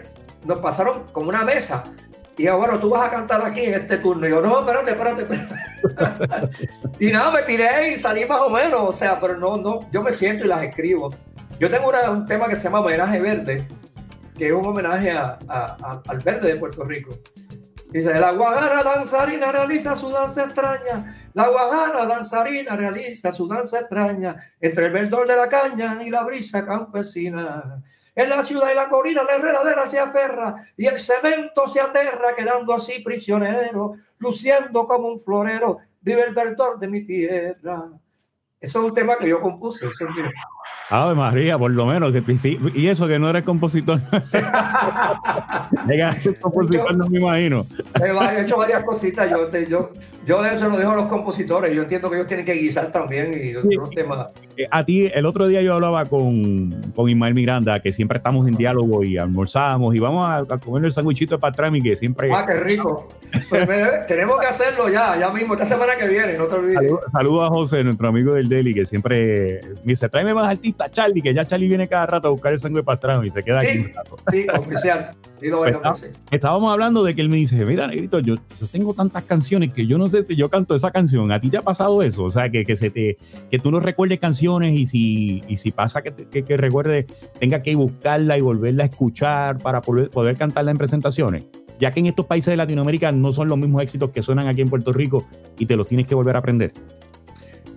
nos pasaron como una mesa. Y yo, bueno, tú vas a cantar aquí en este turno. Y yo, no, espérate, espérate, espérate. y nada, me tiré y salí más o menos. O sea, pero no, no, yo me siento y las escribo. Yo tengo un tema que se llama Homenaje Verde, que es un homenaje a, al verde de Puerto Rico. Dice, la guajara danzarina realiza su danza extraña. La guajara danzarina realiza su danza extraña entre el verdor de la caña y la brisa campesina. En la ciudad y la colina la enredadera se aferra y el cemento se aterra, quedando así prisionero, luciendo como un florero, vive el verdor de mi tierra. Eso es un tema que yo compuse. Eso es Ave María, por lo menos. Y eso que no eres compositor. Llega a ser compositor, no me imagino. He hecho varias cositas. Yo, yo, yo de hecho lo dejo a los compositores. Yo entiendo que ellos tienen que guisar también y otros temas. Eh, a ti, el otro día yo hablaba con, con Ismael Miranda, que siempre estamos en diálogo y almorzamos y vamos a, comer el sándwichito de patrami que siempre. Ah, qué rico. Pues tenemos que hacerlo ya, ya mismo, esta semana que viene, no te olvides. Saludos a José, nuestro amigo del Deli, que siempre me dice: tráeme más artistas Charlie, que ya Charlie viene cada rato a buscar el sangre pastrano y se queda aquí un rato. Sí, oficial. Pues estábamos hablando de que él me dice, mira, Negrito, yo, yo, tengo tantas canciones que yo no sé si yo canto esa canción. ¿A ti te ha pasado eso? O sea, que, que se te, que tú no recuerdes canciones y si, y si pasa que, que, que recuerde, tenga que buscarla y volverla a escuchar para poder, poder cantarla en presentaciones ya que en estos países de Latinoamérica no son los mismos éxitos que suenan aquí en Puerto Rico y te los tienes que volver a aprender.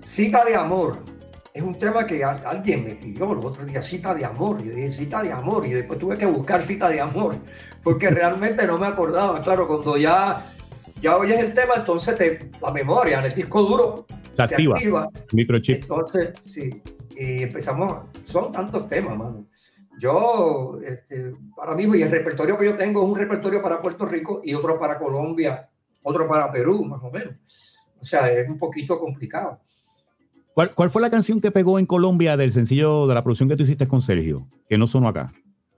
Cita de amor es un tema que alguien me pidió los otros días, cita de amor. Y yo dije, cita de amor. Y después tuve que buscar cita de amor, porque realmente no me acordaba. Claro, cuando ya, ya oyes el tema, entonces te, la memoria en el disco duro se, activa. Microchip. Entonces, sí. Y empezamos, son tantos temas, mano. Yo, este, para mí, y el repertorio que yo tengo es un repertorio para Puerto Rico y otro para Colombia, otro para Perú, más o menos. O sea, es un poquito complicado. ¿Cuál, fue la canción que pegó en Colombia del sencillo de la producción que tú hiciste con Sergio? Que no sonó acá.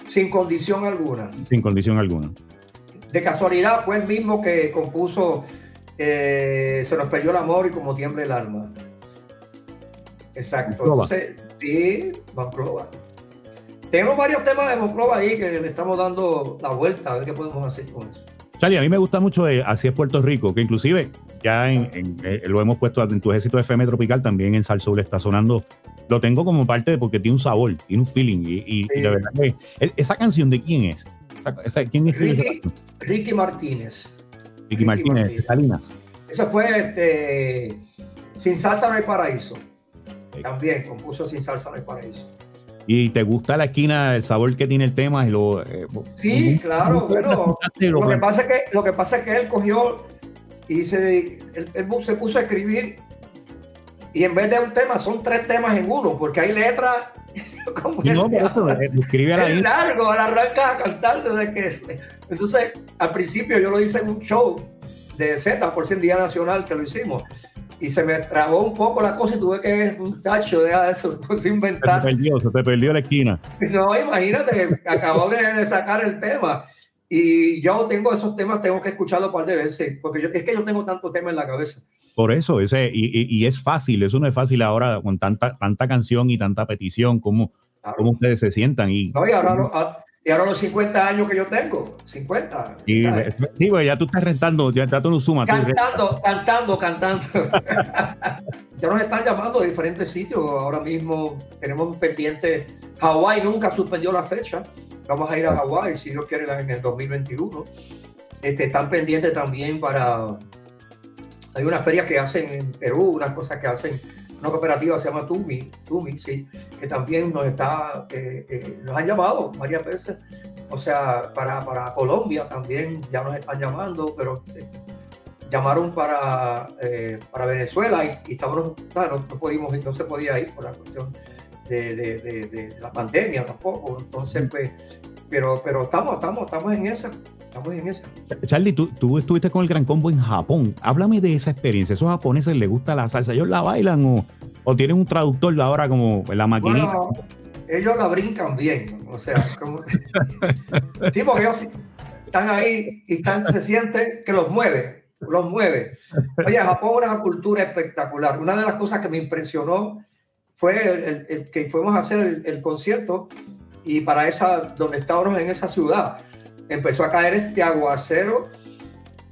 Sin condición alguna. Sin condición alguna. De casualidad fue el mismo que compuso eh, Se nos perdió el amor y como tiembla el alma. Exacto. Entonces, sí, Monclova. Tenemos varios temas de Monclova ahí que le estamos dando la vuelta a ver qué podemos hacer con eso. Charlie, a mí me gusta mucho Así es Puerto Rico, que inclusive ya en, eh, lo hemos puesto en tu ejército FM Tropical, también en Salsoul está sonando. Lo tengo como parte de porque tiene un sabor, tiene un feeling. Y, de verdad que esa canción de quién es? ¿Quién es Ricky, Ricky Martínez. Ricky, Martínez, Salinas. Eso fue este, Sin Salsa No hay Paraíso. También compuso Sin Salsa No hay Paraíso y te gusta la esquina, el sabor que tiene el tema. Y lo, eh, sí, claro, bueno, lo que, pasa es que, lo que pasa es que él cogió y se, él, se puso a escribir y en vez de un tema son tres temas en uno, porque hay letras como no, pero eh, escribe a la es largo, él arranca a cantar desde que... Entonces, al principio yo lo hice en un show de Z por ser Día Nacional que lo hicimos y se me trabó un poco la cosa y tuve que, tacho de eso, pues inventar. Se te perdió, se te perdió la esquina. No, imagínate, acabo de, sacar el tema. Y yo tengo esos temas, tengo que escucharlo un par de veces, porque yo, es que yo tengo tanto tema en la cabeza. Por eso, ese, y, y, es fácil, eso no es fácil ahora con tanta, tanta canción y tanta petición, como cómo ustedes se sientan. Y, no, y ahora, y ahora los 50 años que yo tengo, 50. Y, sí, pues ya tú estás rentando, ya, tú no sumas. Cantando, cantando, cantando. ya nos están llamando de diferentes sitios. Ahora mismo tenemos pendiente. Hawái nunca suspendió la fecha. Vamos a ir a Hawái, si Dios quiere, en el 2021. Este, están pendientes también para. Hay unas ferias que hacen en Perú, unas cosas que hacen una cooperativa se llama Tumi, Tumi sí, que también nos está, eh, eh, nos han llamado varias veces, o sea, para, para, Colombia también ya nos están llamando, pero eh, llamaron para, para Venezuela y, estábamos, no, no, pudimos, no se podía ir por la cuestión de, de, de, la pandemia tampoco, entonces pues, pero, pero estamos, estamos, estamos en esa. Estamos en esa. Charlie, tú, tú estuviste con el Gran Combo en Japón. Háblame de esa experiencia. ¿Esos japoneses les gusta la salsa? ¿Ellos la bailan o, o tienen un traductor ahora como la maquinita? ellos la brincan bien. O sea, como. sí, porque ellos están ahí y están, se sienten que los mueve, los mueve. Oye, Japón es una cultura espectacular. Una de las cosas que me impresionó fue el, que fuimos a hacer el, concierto y para esa, donde estábamos en esa ciudad, empezó a caer este aguacero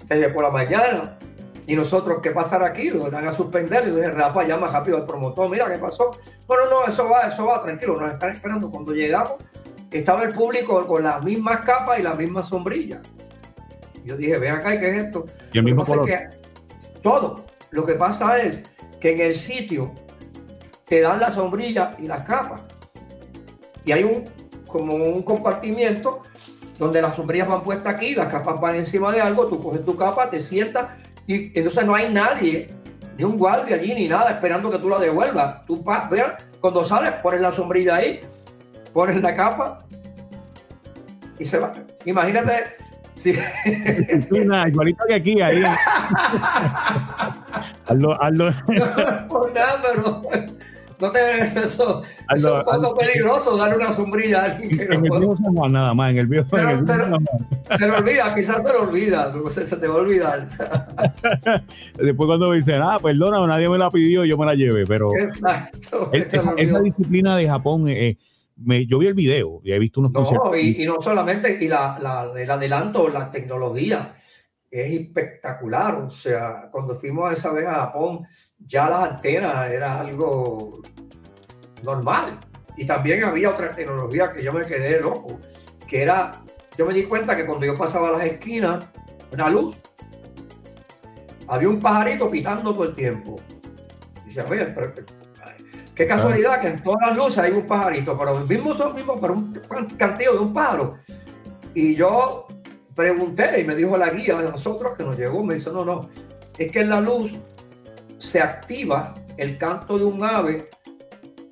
desde por la mañana. Y nosotros, ¿qué pasará aquí? Lo van a suspender. Y dije, Rafa, llama rápido al promotor. Mira, ¿qué pasó? No, no, no, eso va, eso va, tranquilo. Nos están esperando. Cuando llegamos, estaba el público con las mismas capas y las mismas sombrillas. Yo dije, ven acá, ¿qué es esto? Y el mismo color. todo. Lo que pasa es que en el sitio te dan la sombrilla y las capas. Y hay un como un compartimiento donde las sombrillas van puestas aquí, las capas van encima de algo, tú coges tu capa, te sientas y entonces no hay nadie, ni un guardia allí, ni nada, esperando que tú la devuelvas. Tú vean, cuando sales, pones la sombrilla ahí, pones la capa y se va. Imagínate si... igualito que aquí, ahí. hazlo, hazlo. No por nada, pero no te eso, es un poco peligroso darle una sombrilla a alguien que en no el viejo nada más, en el viejo. Pero, se le olvida, quizás te lo olvida, se, se te va a olvidar. Después cuando dicen, ah, perdona, nadie me la pidió, yo me la llevé, pero Exacto, esa, disciplina de Japón, eh, eh, me, yo vi el video y he visto unos no, y, y, no solamente, y la, la, el adelanto, la tecnología es espectacular. O sea, cuando fuimos esa vez a Japón, ya las antenas era algo normal. Y también había otra tecnología que yo me quedé loco, que era, yo me di cuenta que cuando yo pasaba las esquinas, una luz, había un pajarito pitando todo el tiempo. Y decía, oye, pero, qué casualidad que en todas las luces hay un pajarito, pero el mismo son mismo, pero un cantillo de un pájaro. Y yo pregunté y me dijo la guía de nosotros que nos llegó, me dice, no, no, es que en la luz se activa el canto de un ave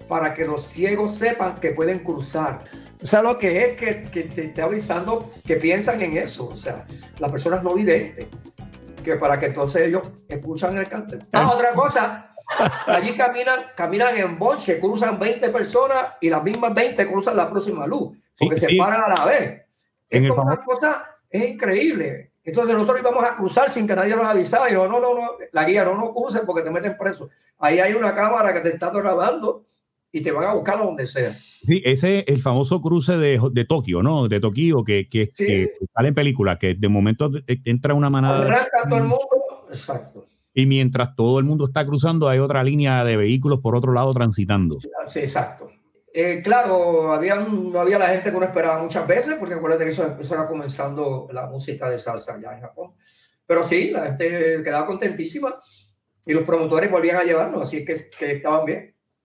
para que los ciegos sepan que pueden cruzar. O sea, lo que es que, que te está avisando que piensan en eso, o sea, las personas no videntes, que para que entonces ellos escuchan el canto. Ah, otra cosa, allí caminan, caminan en bonche, cruzan 20 personas y las mismas 20 cruzan la próxima luz, porque se paran a la vez. En es una cosa es increíble. Entonces nosotros íbamos a cruzar sin que nadie nos avisara. Y yo, no, no, no, la guía, no nos cruces porque te meten preso. Ahí hay una cámara que te está grabando y te van a buscar a donde sea. Sí, ese es el famoso cruce de, de Tokio, ¿no? De Tokio, que, que, sale en película, que de momento entra una manada. Arranca todo el mundo, exacto. Y mientras todo el mundo está cruzando, hay otra línea de vehículos por otro lado transitando. Sí, exacto. Eh, claro, había, no había la gente que uno esperaba muchas veces, porque acuérdate que eso, eso, era comenzando la música de salsa allá en Japón. Pero sí, la gente quedaba contentísima y los promotores volvían a llevarnos, así que, que estaban bien.